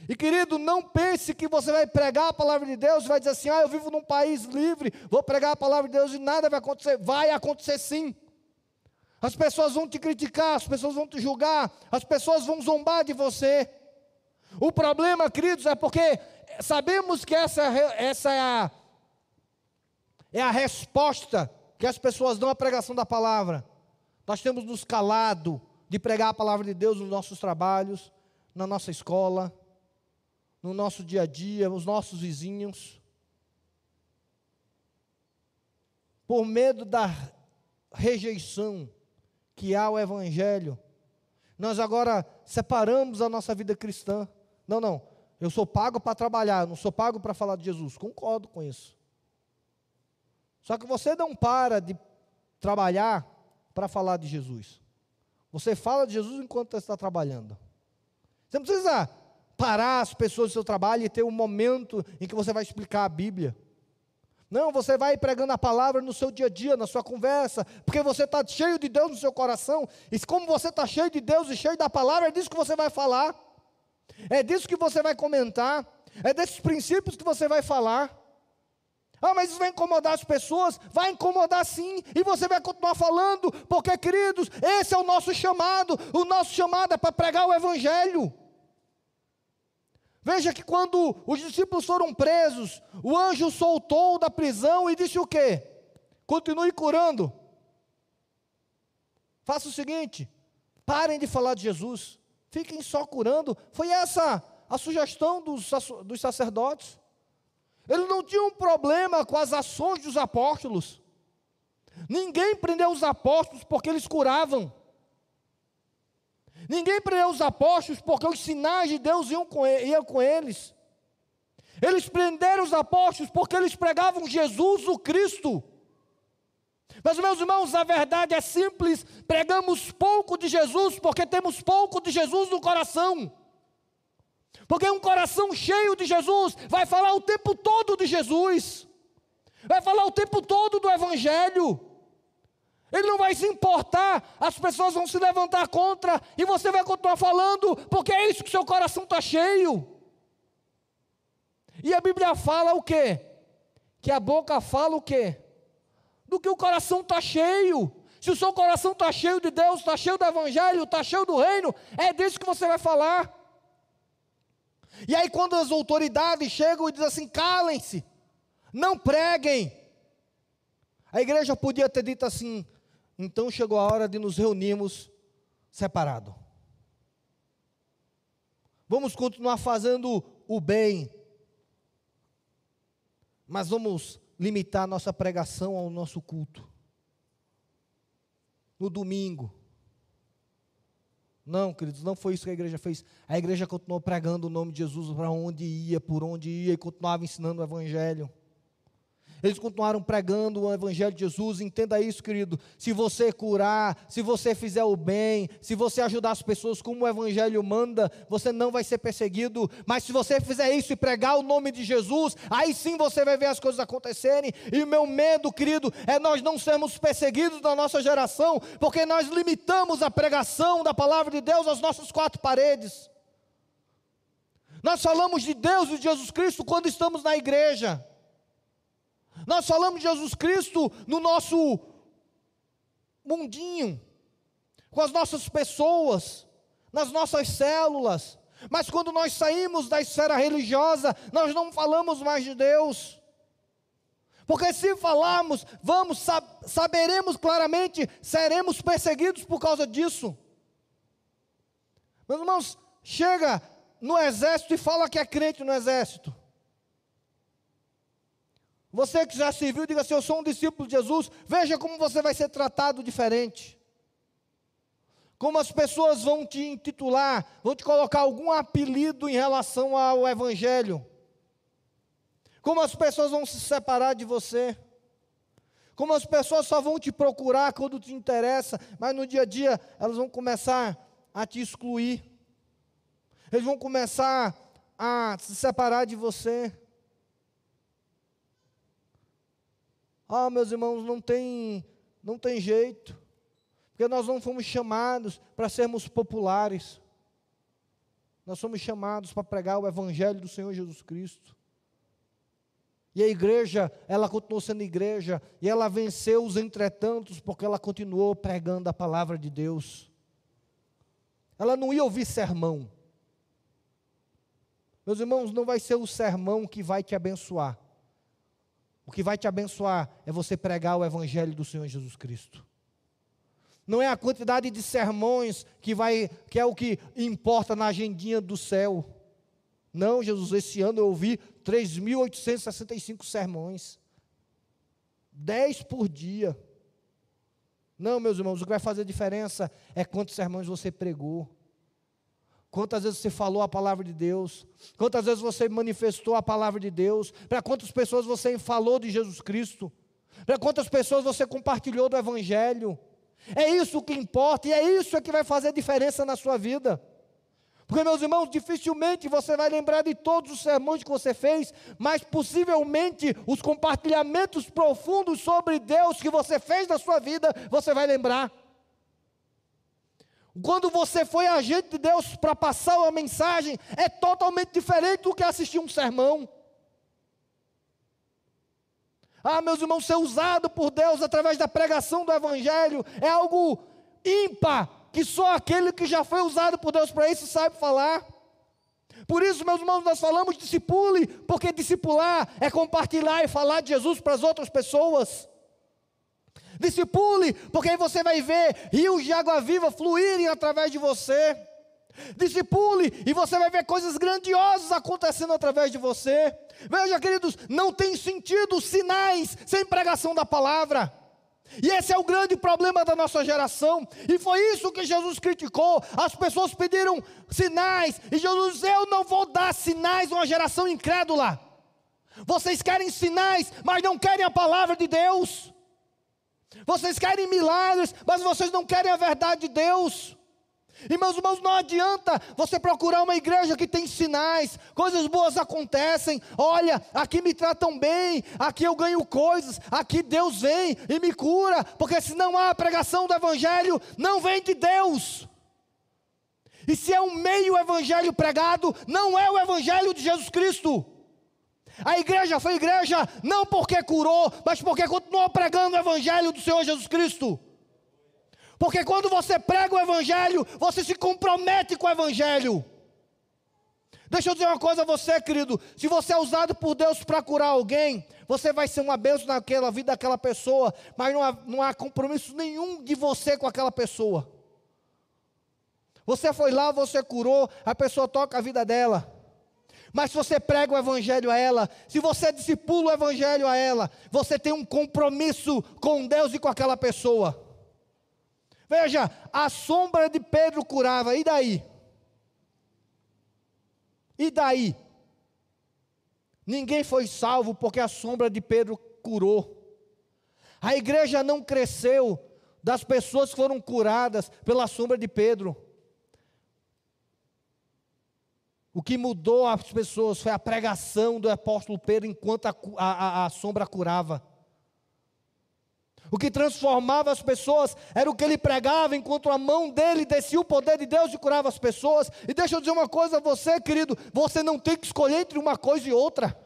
E querido, não pense que você vai pregar a palavra de Deus e vai dizer assim: ah, eu vivo num país livre, vou pregar a palavra de Deus e nada vai acontecer. Vai acontecer sim. As pessoas vão te criticar, as pessoas vão te julgar, as pessoas vão zombar de você. O problema, queridos, é porque sabemos que essa, essa é, a, é a resposta que as pessoas dão à pregação da palavra. Nós temos nos calado de pregar a palavra de Deus nos nossos trabalhos, na nossa escola, no nosso dia a dia, os nossos vizinhos. Por medo da rejeição que há ao Evangelho, nós agora separamos a nossa vida cristã. Não, não, eu sou pago para trabalhar, não sou pago para falar de Jesus. Concordo com isso. Só que você não para de trabalhar para falar de Jesus. Você fala de Jesus enquanto está trabalhando. Você não precisa parar as pessoas do seu trabalho e ter um momento em que você vai explicar a Bíblia. Não, você vai pregando a palavra no seu dia a dia, na sua conversa, porque você está cheio de Deus no seu coração, e como você está cheio de Deus e cheio da palavra, é disso que você vai falar, é disso que você vai comentar, é desses princípios que você vai falar. Ah, mas isso vai incomodar as pessoas? Vai incomodar sim, e você vai continuar falando, porque, queridos, esse é o nosso chamado. O nosso chamado é para pregar o Evangelho. Veja que quando os discípulos foram presos, o anjo soltou da prisão e disse o quê? Continue curando. Faça o seguinte: parem de falar de Jesus, fiquem só curando. Foi essa a sugestão dos, dos sacerdotes. Ele não tinha um problema com as ações dos apóstolos. Ninguém prendeu os apóstolos porque eles curavam. Ninguém prendeu os apóstolos porque os sinais de Deus iam com, iam com eles. Eles prenderam os apóstolos porque eles pregavam Jesus, o Cristo. Mas, meus irmãos, a verdade é simples: pregamos pouco de Jesus porque temos pouco de Jesus no coração. Porque um coração cheio de Jesus vai falar o tempo todo de Jesus, vai falar o tempo todo do Evangelho. Ele não vai se importar, as pessoas vão se levantar contra e você vai continuar falando, porque é isso que seu coração está cheio. E a Bíblia fala o quê? Que a boca fala o quê? Do que o coração está cheio. Se o seu coração está cheio de Deus, está cheio do Evangelho, está cheio do reino, é disso que você vai falar. E aí, quando as autoridades chegam e dizem assim: calem-se, não preguem. A igreja podia ter dito assim: então chegou a hora de nos reunirmos separado. Vamos continuar fazendo o bem, mas vamos limitar nossa pregação ao nosso culto. No domingo, não, queridos, não foi isso que a igreja fez. A igreja continuou pregando o nome de Jesus para onde ia, por onde ia, e continuava ensinando o Evangelho. Eles continuaram pregando o Evangelho de Jesus. Entenda isso, querido. Se você curar, se você fizer o bem, se você ajudar as pessoas como o Evangelho manda, você não vai ser perseguido. Mas se você fizer isso e pregar o nome de Jesus, aí sim você vai ver as coisas acontecerem. E o meu medo, querido, é nós não sermos perseguidos na nossa geração, porque nós limitamos a pregação da palavra de Deus às nossas quatro paredes. Nós falamos de Deus e de Jesus Cristo quando estamos na igreja. Nós falamos de Jesus Cristo no nosso mundinho, com as nossas pessoas, nas nossas células. Mas quando nós saímos da esfera religiosa, nós não falamos mais de Deus. Porque se falarmos, vamos saberemos claramente, seremos perseguidos por causa disso. Meus irmãos, chega no exército e fala que é crente no exército. Você que já se viu, diga assim: Eu sou um discípulo de Jesus. Veja como você vai ser tratado diferente. Como as pessoas vão te intitular, vão te colocar algum apelido em relação ao Evangelho. Como as pessoas vão se separar de você. Como as pessoas só vão te procurar quando te interessa, mas no dia a dia elas vão começar a te excluir. Eles vão começar a se separar de você. Ah, meus irmãos, não tem, não tem jeito. Porque nós não fomos chamados para sermos populares. Nós somos chamados para pregar o evangelho do Senhor Jesus Cristo. E a igreja, ela continuou sendo igreja, e ela venceu os entretantos, porque ela continuou pregando a palavra de Deus. Ela não ia ouvir sermão. Meus irmãos, não vai ser o sermão que vai te abençoar. O que vai te abençoar é você pregar o Evangelho do Senhor Jesus Cristo. Não é a quantidade de sermões que, vai, que é o que importa na agendinha do céu. Não, Jesus, esse ano eu ouvi 3.865 sermões. 10 por dia. Não, meus irmãos, o que vai fazer diferença é quantos sermões você pregou. Quantas vezes você falou a palavra de Deus? Quantas vezes você manifestou a palavra de Deus? Para quantas pessoas você falou de Jesus Cristo? Para quantas pessoas você compartilhou do Evangelho? É isso que importa e é isso que vai fazer diferença na sua vida. Porque, meus irmãos, dificilmente você vai lembrar de todos os sermões que você fez, mas possivelmente os compartilhamentos profundos sobre Deus que você fez na sua vida, você vai lembrar. Quando você foi agente de Deus para passar uma mensagem, é totalmente diferente do que assistir um sermão. Ah, meus irmãos, ser usado por Deus através da pregação do Evangelho é algo ímpar, que só aquele que já foi usado por Deus para isso sabe falar. Por isso, meus irmãos, nós falamos discipule, porque discipular é compartilhar e falar de Jesus para as outras pessoas. Discipule, porque aí você vai ver rios de água viva fluírem através de você. Discipule e você vai ver coisas grandiosas acontecendo através de você. Veja, queridos, não tem sentido sinais sem pregação da palavra. E esse é o grande problema da nossa geração. E foi isso que Jesus criticou. As pessoas pediram sinais. E Jesus disse: Eu não vou dar sinais a uma geração incrédula. Vocês querem sinais, mas não querem a palavra de Deus. Vocês querem milagres, mas vocês não querem a verdade de Deus. E meus irmãos, não adianta você procurar uma igreja que tem sinais, coisas boas acontecem. Olha, aqui me tratam bem, aqui eu ganho coisas, aqui Deus vem e me cura, porque se não há pregação do Evangelho, não vem de Deus. E se é um meio evangelho pregado, não é o Evangelho de Jesus Cristo. A igreja foi igreja não porque curou, mas porque continuou pregando o Evangelho do Senhor Jesus Cristo. Porque quando você prega o Evangelho, você se compromete com o Evangelho. Deixa eu dizer uma coisa a você, querido. Se você é usado por Deus para curar alguém, você vai ser uma bênção naquela vida daquela pessoa, mas não há, não há compromisso nenhum de você com aquela pessoa. Você foi lá, você curou, a pessoa toca a vida dela. Mas se você prega o Evangelho a ela, se você discipula o Evangelho a ela, você tem um compromisso com Deus e com aquela pessoa. Veja, a sombra de Pedro curava, e daí? E daí? Ninguém foi salvo porque a sombra de Pedro curou. A igreja não cresceu das pessoas que foram curadas pela sombra de Pedro. O que mudou as pessoas foi a pregação do apóstolo Pedro enquanto a, a, a sombra curava. O que transformava as pessoas era o que ele pregava, enquanto a mão dele descia o poder de Deus e curava as pessoas. E deixa eu dizer uma coisa a você, querido: você não tem que escolher entre uma coisa e outra.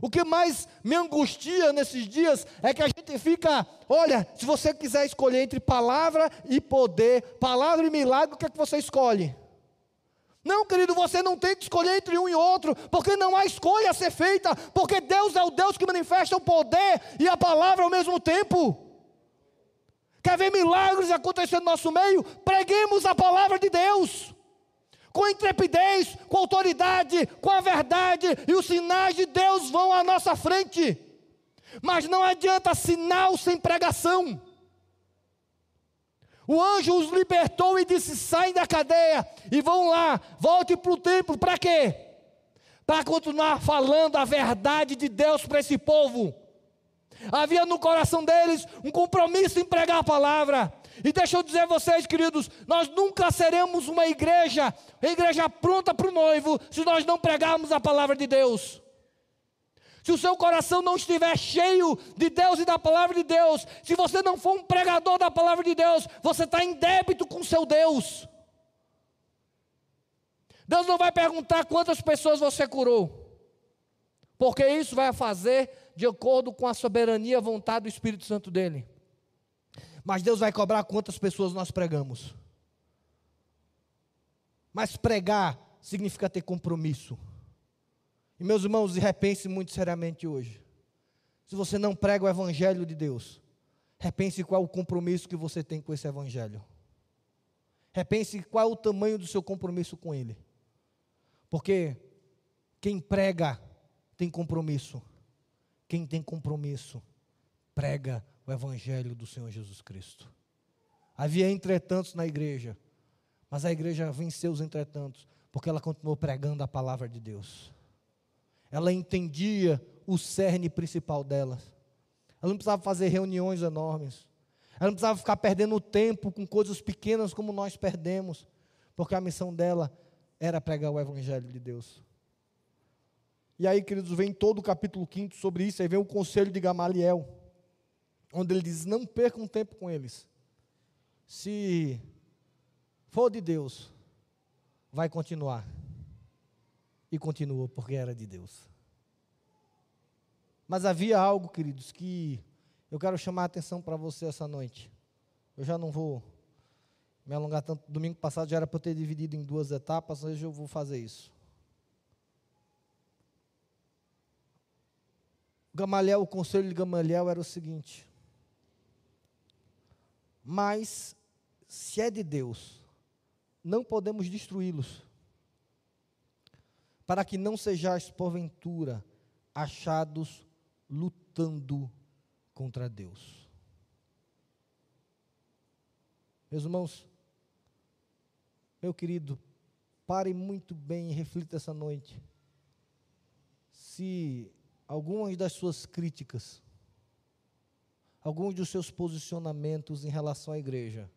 O que mais me angustia nesses dias é que a gente fica, olha, se você quiser escolher entre palavra e poder, palavra e milagre, o que é que você escolhe? Não, querido, você não tem que escolher entre um e outro, porque não há escolha a ser feita, porque Deus é o Deus que manifesta o poder e a palavra ao mesmo tempo. Quer ver milagres acontecendo no nosso meio? Preguemos a palavra de Deus. com intrepidez, com autoridade, com a verdade, e os sinais de Deus vão à nossa frente. Mas não adianta sinal sem pregação. O anjo os libertou e disse: saem da cadeia e vão lá, volte para o templo, para quê? Para continuar falando a verdade de Deus para esse povo. Havia no coração deles um compromisso em pregar a palavra. E deixa eu dizer a vocês, queridos, nós nunca seremos uma igreja, uma igreja pronta para o noivo, se nós não pregarmos a palavra de Deus. Se o seu coração não estiver cheio de Deus e da palavra de Deus, se você não for um pregador da palavra de Deus, você está em débito com seu Deus. Deus não vai perguntar quantas pessoas você curou, porque isso vai fazer de acordo com a soberania vontade do Espírito Santo dele. Mas Deus vai cobrar quantas pessoas nós pregamos. Mas pregar significa ter compromisso. E meus irmãos, repense muito seriamente hoje. Se você não prega o Evangelho de Deus, repense qual o compromisso que você tem com esse Evangelho. Repense qual o tamanho do seu compromisso com Ele. Porque quem prega tem compromisso. Quem tem compromisso, prega o Evangelho do Senhor Jesus Cristo. Havia entretantos na igreja, mas a igreja venceu os entretantos, porque ela continuou pregando a palavra de Deus. Ela entendia o cerne principal dela. Ela não precisava fazer reuniões enormes. Ela não precisava ficar perdendo tempo com coisas pequenas como nós perdemos, porque a missão dela era pregar o Evangelho de Deus. E aí, queridos, vem todo o capítulo 5 sobre isso, aí vem o conselho de Gamaliel, onde ele diz: não percam tempo com eles. Se for de Deus, vai continuar. E continuou, porque era de Deus. Mas havia algo, queridos, que eu quero chamar a atenção para você essa noite. Eu já não vou me alongar tanto. Domingo passado já era para eu ter dividido em duas etapas, hoje eu vou fazer isso. Gamaliel, o conselho de Gamaliel era o seguinte: Mas se é de Deus, não podemos destruí-los, para que não sejais porventura achados lutando contra Deus. Meus irmãos, meu querido, pare muito bem e reflita essa noite. Se algumas das suas críticas, alguns dos seus posicionamentos em relação à igreja,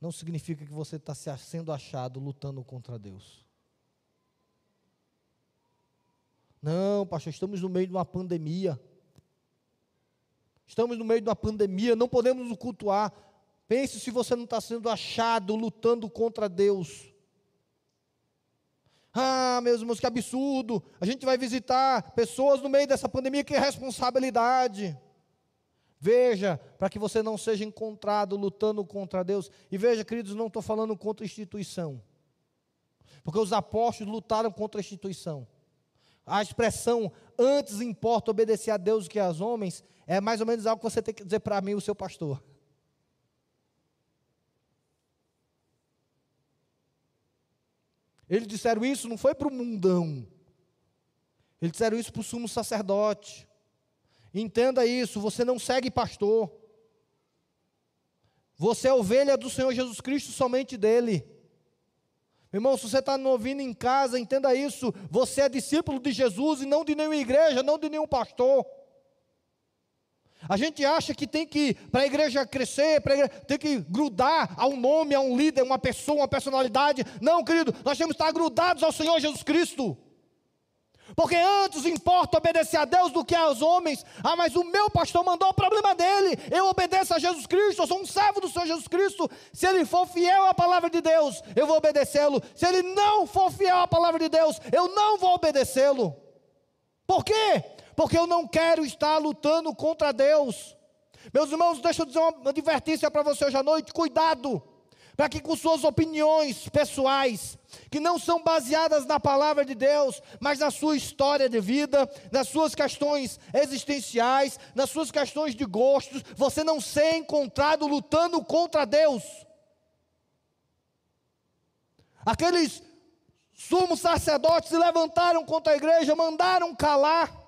não significa que você está sendo achado lutando contra Deus. Não, pastor, estamos no meio de uma pandemia. Estamos no meio de uma pandemia, não podemos nos cultuar. Pense se você não está sendo achado lutando contra Deus. Ah, meus irmãos, que absurdo. A gente vai visitar pessoas no meio dessa pandemia, que responsabilidade. Veja, para que você não seja encontrado lutando contra Deus. E veja, queridos, não estou falando contra a instituição. Porque os apóstolos lutaram contra a instituição. A expressão antes importa obedecer a Deus do que aos homens é mais ou menos algo que você tem que dizer para mim, o seu pastor. Eles disseram isso não foi para o mundão. Eles disseram isso para o sumo sacerdote. Entenda isso, você não segue pastor. Você é ovelha do Senhor Jesus Cristo, somente dele. Irmão, se você está ouvindo em casa, entenda isso. Você é discípulo de Jesus e não de nenhuma igreja, não de nenhum pastor. A gente acha que tem que, para a igreja crescer, igreja, tem que grudar a um nome, a um líder, uma pessoa, uma personalidade. Não, querido, nós temos que estar grudados ao Senhor Jesus Cristo. Porque antes importa obedecer a Deus do que aos homens. Ah, mas o meu pastor mandou o problema dele. Eu obedeço a Jesus Cristo, eu sou um servo do Senhor Jesus Cristo. Se ele for fiel à palavra de Deus, eu vou obedecê-lo. Se ele não for fiel à palavra de Deus, eu não vou obedecê-lo. Por quê? porque eu não quero estar lutando contra Deus. Meus irmãos, deixa eu dizer uma advertência para você hoje à noite: cuidado, para que com suas opiniões pessoais, que não são baseadas na palavra de Deus, mas na sua história de vida, nas suas questões existenciais, nas suas questões de gostos, você não seja encontrado lutando contra Deus. Aqueles sumos sacerdotes se levantaram contra a igreja, mandaram calar.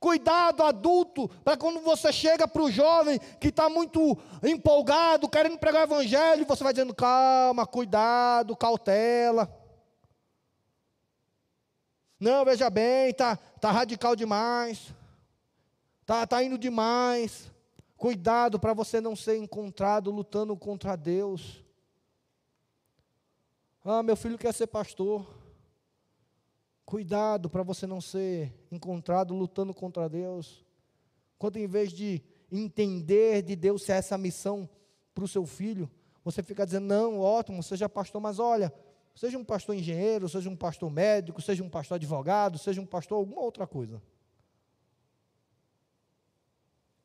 Cuidado, adulto, para quando você chega para o jovem que está muito empolgado, querendo pregar o evangelho, você vai dizendo: calma, cuidado, cautela. Não, veja bem, está tá radical demais, está tá indo demais. Cuidado para você não ser encontrado lutando contra Deus. Ah, meu filho quer ser pastor. Cuidado para você não ser encontrado lutando contra Deus. Quando em vez de entender de Deus se é essa missão para o seu filho, você fica dizendo, não, ótimo, seja pastor, mas olha, seja um pastor engenheiro, seja um pastor médico, seja um pastor advogado, seja um pastor alguma outra coisa.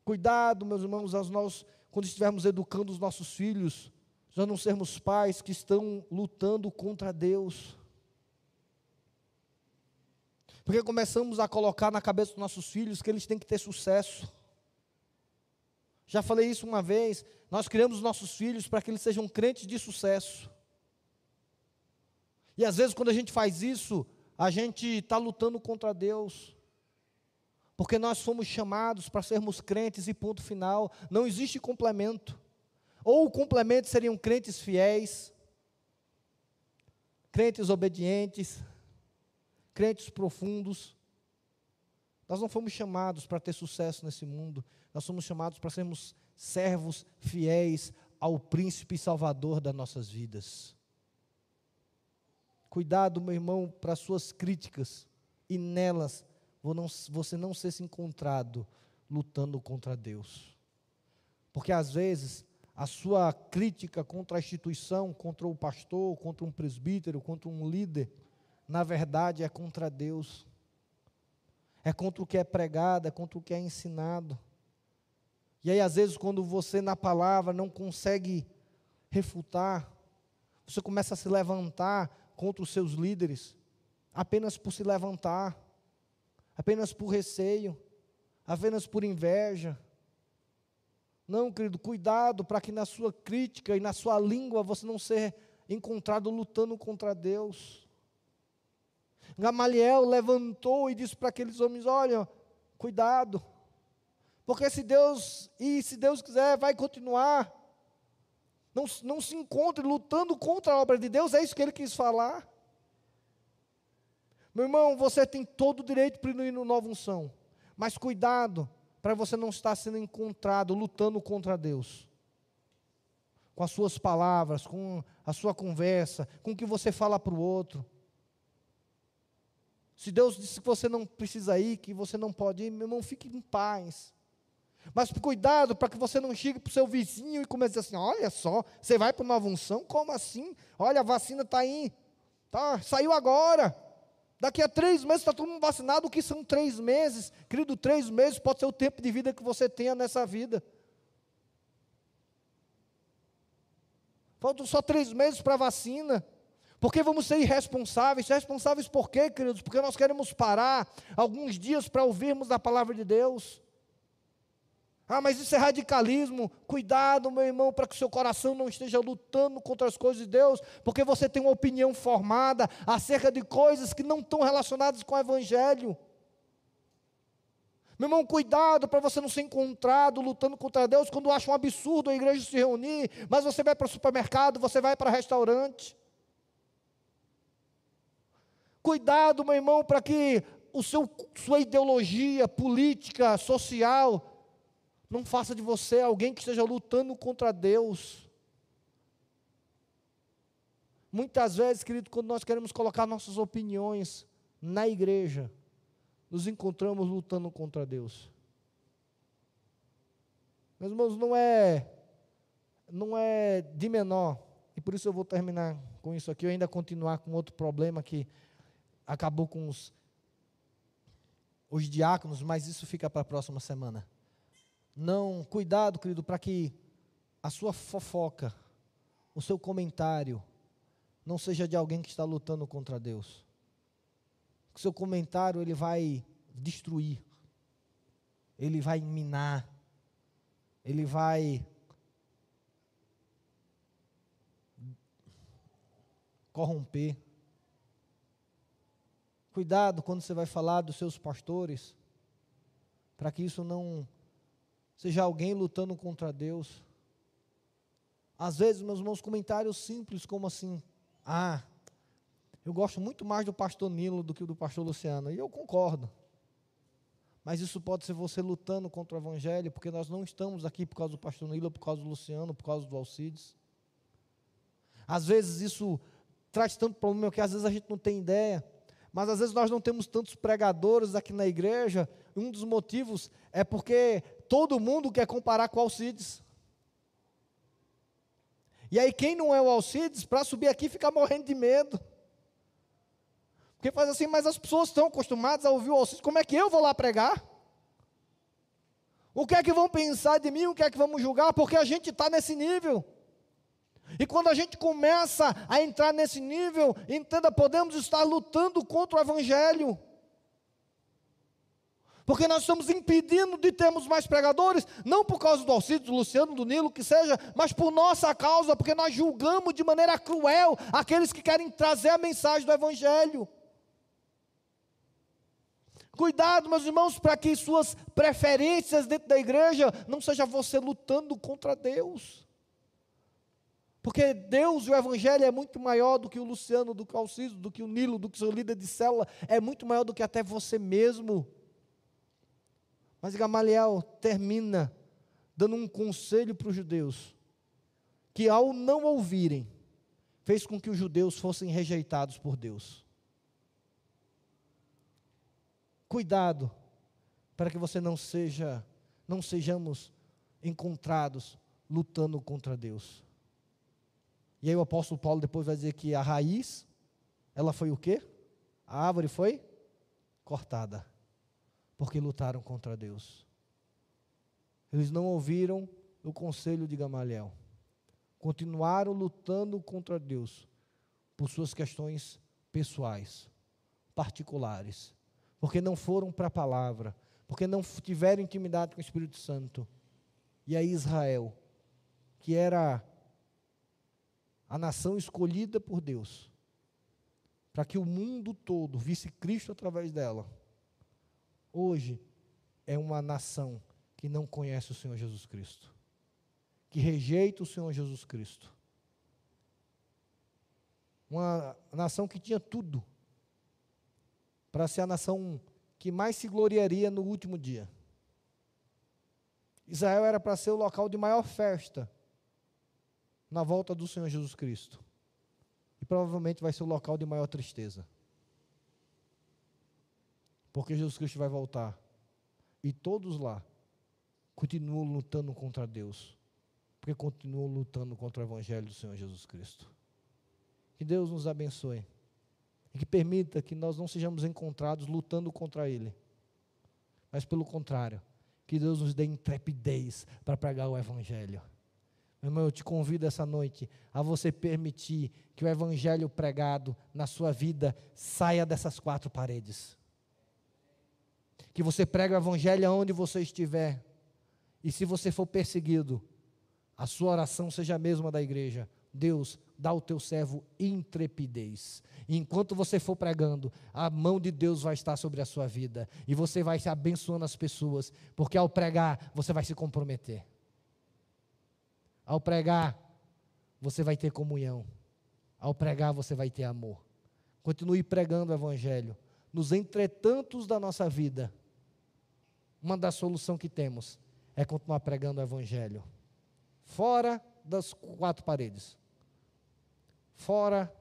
Cuidado, meus irmãos, nós, quando estivermos educando os nossos filhos, já não sermos pais que estão lutando contra Deus. Porque começamos a colocar na cabeça dos nossos filhos que eles têm que ter sucesso. Já falei isso uma vez, nós criamos nossos filhos para que eles sejam crentes de sucesso. E às vezes, quando a gente faz isso, a gente está lutando contra Deus. Porque nós fomos chamados para sermos crentes e ponto final. Não existe complemento. Ou o complemento seriam crentes fiéis, crentes obedientes, crentes profundos. Nós não fomos chamados para ter sucesso nesse mundo. Nós somos chamados para sermos servos fiéis ao príncipe salvador das nossas vidas. Cuidado, meu irmão, para suas críticas e nelas você não ser se encontrado lutando contra Deus. Porque às vezes a sua crítica contra a instituição, contra o pastor, contra um presbítero, contra um líder, na verdade é contra Deus. É contra o que é pregado, é contra o que é ensinado. E aí, às vezes, quando você na palavra não consegue refutar, você começa a se levantar contra os seus líderes, apenas por se levantar apenas por receio, apenas por inveja. Não, querido, cuidado para que na sua crítica e na sua língua você não seja encontrado lutando contra Deus. Gamaliel levantou e disse para aqueles homens: Olha, cuidado, porque se Deus, e se Deus quiser, vai continuar. Não, não se encontre lutando contra a obra de Deus, é isso que ele quis falar. Meu irmão, você tem todo o direito para ir no nova unção. Mas cuidado para você não estar sendo encontrado lutando contra Deus. Com as suas palavras, com a sua conversa, com o que você fala para o outro. Se Deus disse que você não precisa ir, que você não pode ir, meu irmão, fique em paz. Mas cuidado para que você não chegue para o seu vizinho e comece a dizer assim: olha só, você vai para nova unção? Como assim? Olha, a vacina está aí. Tá, saiu agora. Daqui a três meses está todo mundo vacinado. O que são três meses? Querido, três meses pode ser o tempo de vida que você tenha nessa vida. Faltam só três meses para a vacina. Porque vamos ser irresponsáveis. Irresponsáveis por quê, queridos? Porque nós queremos parar alguns dias para ouvirmos a palavra de Deus. Ah, mas isso é radicalismo. Cuidado, meu irmão, para que o seu coração não esteja lutando contra as coisas de Deus, porque você tem uma opinião formada acerca de coisas que não estão relacionadas com o Evangelho. Meu irmão, cuidado para você não ser encontrado lutando contra Deus quando acha um absurdo a igreja se reunir, mas você vai para o supermercado, você vai para o restaurante. Cuidado, meu irmão, para que o seu, sua ideologia política, social, não faça de você alguém que esteja lutando contra Deus. Muitas vezes, querido, quando nós queremos colocar nossas opiniões na igreja, nos encontramos lutando contra Deus. Meus irmãos, não é, não é de menor, e por isso eu vou terminar com isso aqui, eu ainda continuar com outro problema que acabou com os, os diáconos, mas isso fica para a próxima semana. Não, cuidado, querido, para que a sua fofoca, o seu comentário, não seja de alguém que está lutando contra Deus. O seu comentário ele vai destruir, ele vai minar, ele vai corromper. Cuidado quando você vai falar dos seus pastores, para que isso não seja alguém lutando contra Deus. Às vezes, meus irmãos, comentários simples como assim: Ah, eu gosto muito mais do pastor Nilo do que do pastor Luciano, e eu concordo. Mas isso pode ser você lutando contra o Evangelho, porque nós não estamos aqui por causa do pastor Nilo, por causa do Luciano, por causa do Alcides. Às vezes isso traz tanto problema que às vezes a gente não tem ideia. Mas às vezes nós não temos tantos pregadores aqui na igreja. Um dos motivos é porque todo mundo quer comparar com Alcides. E aí, quem não é o Alcides, para subir aqui fica morrendo de medo. Porque faz assim, mas as pessoas estão acostumadas a ouvir o Alcides, como é que eu vou lá pregar? O que é que vão pensar de mim? O que é que vamos julgar? Porque a gente está nesse nível. E quando a gente começa a entrar nesse nível, entenda, podemos estar lutando contra o Evangelho. Porque nós estamos impedindo de termos mais pregadores, não por causa do Alcides, do Luciano, do Nilo, que seja, mas por nossa causa, porque nós julgamos de maneira cruel aqueles que querem trazer a mensagem do Evangelho. Cuidado, meus irmãos, para que suas preferências dentro da igreja não seja você lutando contra Deus. Porque Deus e o Evangelho é muito maior do que o Luciano, do que o Alciso, do que o Nilo, do que o seu líder de célula, é muito maior do que até você mesmo. Mas Gamaliel termina dando um conselho para os judeus, que ao não ouvirem, fez com que os judeus fossem rejeitados por Deus. Cuidado para que você não seja, não sejamos encontrados lutando contra Deus. E aí o apóstolo Paulo depois vai dizer que a raiz, ela foi o quê? A árvore foi cortada, porque lutaram contra Deus. Eles não ouviram o conselho de Gamaliel. Continuaram lutando contra Deus por suas questões pessoais, particulares, porque não foram para a palavra, porque não tiveram intimidade com o Espírito Santo. E aí Israel, que era a nação escolhida por Deus, para que o mundo todo visse Cristo através dela, hoje é uma nação que não conhece o Senhor Jesus Cristo, que rejeita o Senhor Jesus Cristo. Uma nação que tinha tudo para ser a nação que mais se gloriaria no último dia. Israel era para ser o local de maior festa na volta do Senhor Jesus Cristo. E provavelmente vai ser o local de maior tristeza. Porque Jesus Cristo vai voltar. E todos lá continuam lutando contra Deus. Porque continuam lutando contra o Evangelho do Senhor Jesus Cristo. Que Deus nos abençoe. E que permita que nós não sejamos encontrados lutando contra Ele. Mas pelo contrário, que Deus nos dê intrepidez para pregar o Evangelho. Irmão, eu te convido essa noite a você permitir que o evangelho pregado na sua vida saia dessas quatro paredes. Que você pregue o evangelho aonde você estiver. E se você for perseguido, a sua oração seja a mesma da igreja. Deus, dá ao teu servo intrepidez. E enquanto você for pregando, a mão de Deus vai estar sobre a sua vida. E você vai se abençoando as pessoas. Porque ao pregar, você vai se comprometer. Ao pregar, você vai ter comunhão. Ao pregar, você vai ter amor. Continue pregando o Evangelho. Nos entretantos da nossa vida, uma das soluções que temos é continuar pregando o Evangelho. Fora das quatro paredes. Fora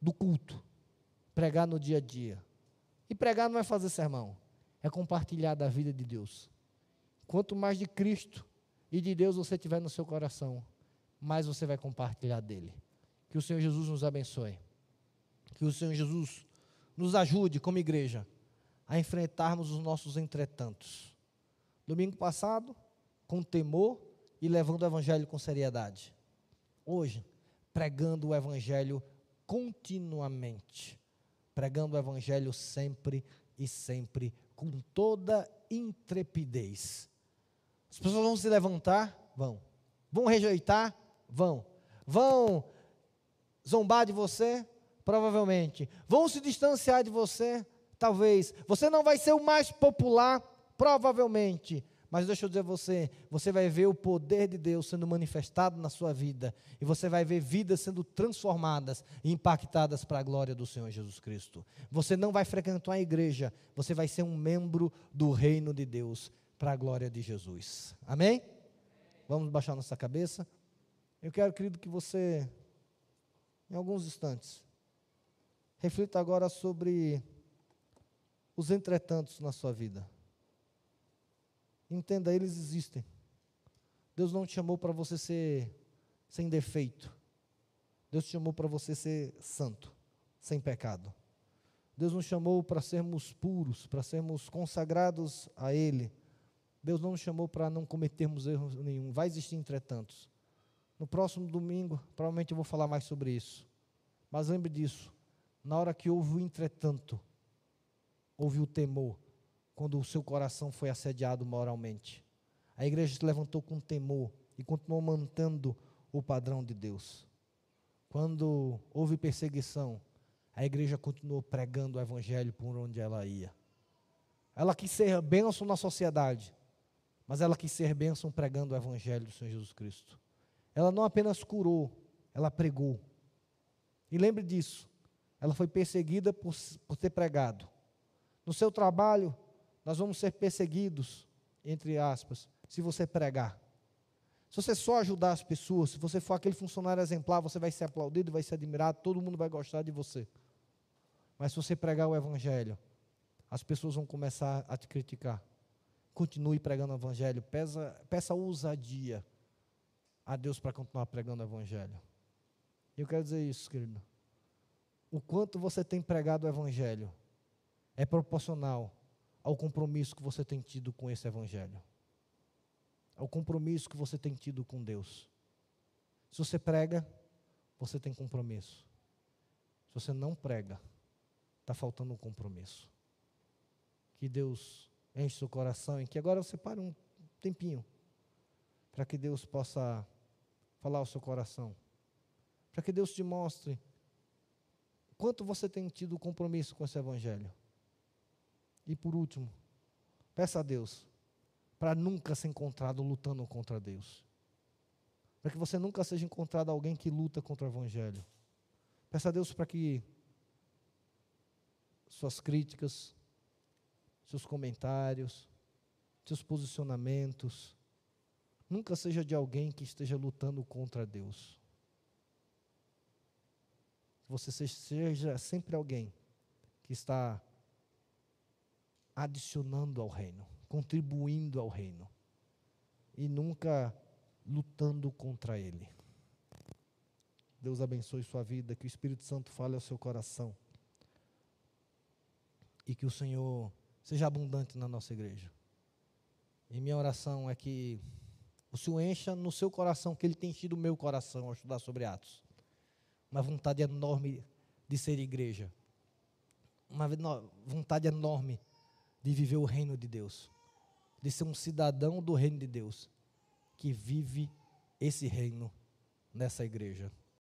do culto. Pregar no dia a dia. E pregar não é fazer sermão, é compartilhar da vida de Deus. Quanto mais de Cristo, e de Deus você tiver no seu coração, mais você vai compartilhar dele. Que o Senhor Jesus nos abençoe. Que o Senhor Jesus nos ajude como igreja a enfrentarmos os nossos entretantos. Domingo passado, com temor e levando o evangelho com seriedade. Hoje, pregando o evangelho continuamente. Pregando o evangelho sempre e sempre com toda intrepidez as pessoas vão se levantar? Vão. Vão rejeitar? Vão. Vão zombar de você? Provavelmente. Vão se distanciar de você? Talvez. Você não vai ser o mais popular? Provavelmente. Mas deixa eu dizer a você, você vai ver o poder de Deus sendo manifestado na sua vida e você vai ver vidas sendo transformadas e impactadas para a glória do Senhor Jesus Cristo. Você não vai frequentar a igreja, você vai ser um membro do reino de Deus para a glória de Jesus. Amém? Vamos baixar nossa cabeça. Eu quero, querido, que você, em alguns instantes, reflita agora sobre os entretantos na sua vida. Entenda, eles existem. Deus não te chamou para você ser sem defeito. Deus te chamou para você ser santo, sem pecado. Deus nos chamou para sermos puros, para sermos consagrados a Ele. Deus não nos chamou para não cometermos erros nenhum. Vai existir entretantos. No próximo domingo, provavelmente eu vou falar mais sobre isso. Mas lembre disso. Na hora que houve o entretanto, houve o temor, quando o seu coração foi assediado moralmente. A igreja se levantou com temor e continuou mantendo o padrão de Deus. Quando houve perseguição, a igreja continuou pregando o evangelho por onde ela ia. Ela quis ser bênção na sociedade, mas ela quis ser bênção pregando o evangelho do Senhor Jesus Cristo. Ela não apenas curou, ela pregou. E lembre disso, ela foi perseguida por, por ter pregado. No seu trabalho, nós vamos ser perseguidos, entre aspas, se você pregar. Se você só ajudar as pessoas, se você for aquele funcionário exemplar, você vai ser aplaudido, vai ser admirado, todo mundo vai gostar de você. Mas se você pregar o Evangelho, as pessoas vão começar a te criticar. Continue pregando o Evangelho, peça, peça ousadia a Deus para continuar pregando o Evangelho. Eu quero dizer isso, querido. O quanto você tem pregado o Evangelho é proporcional ao compromisso que você tem tido com esse Evangelho, ao compromisso que você tem tido com Deus. Se você prega, você tem compromisso. Se você não prega, está faltando um compromisso. Que Deus enche seu coração e que agora você pare um tempinho para que Deus possa falar ao seu coração, para que Deus te mostre quanto você tem tido compromisso com esse Evangelho. E por último, peça a Deus para nunca ser encontrado lutando contra Deus. Para que você nunca seja encontrado alguém que luta contra o Evangelho. Peça a Deus para que suas críticas, seus comentários, seus posicionamentos, nunca seja de alguém que esteja lutando contra Deus. Você seja sempre alguém que está adicionando ao reino, contribuindo ao reino e nunca lutando contra ele. Deus abençoe sua vida, que o Espírito Santo fale ao seu coração e que o Senhor seja abundante na nossa igreja. E minha oração é que o Senhor encha no seu coração, que Ele tem enchido o meu coração ao estudar sobre Atos. Uma vontade enorme de ser igreja. Uma vontade enorme de viver o reino de Deus, de ser um cidadão do reino de Deus, que vive esse reino nessa igreja.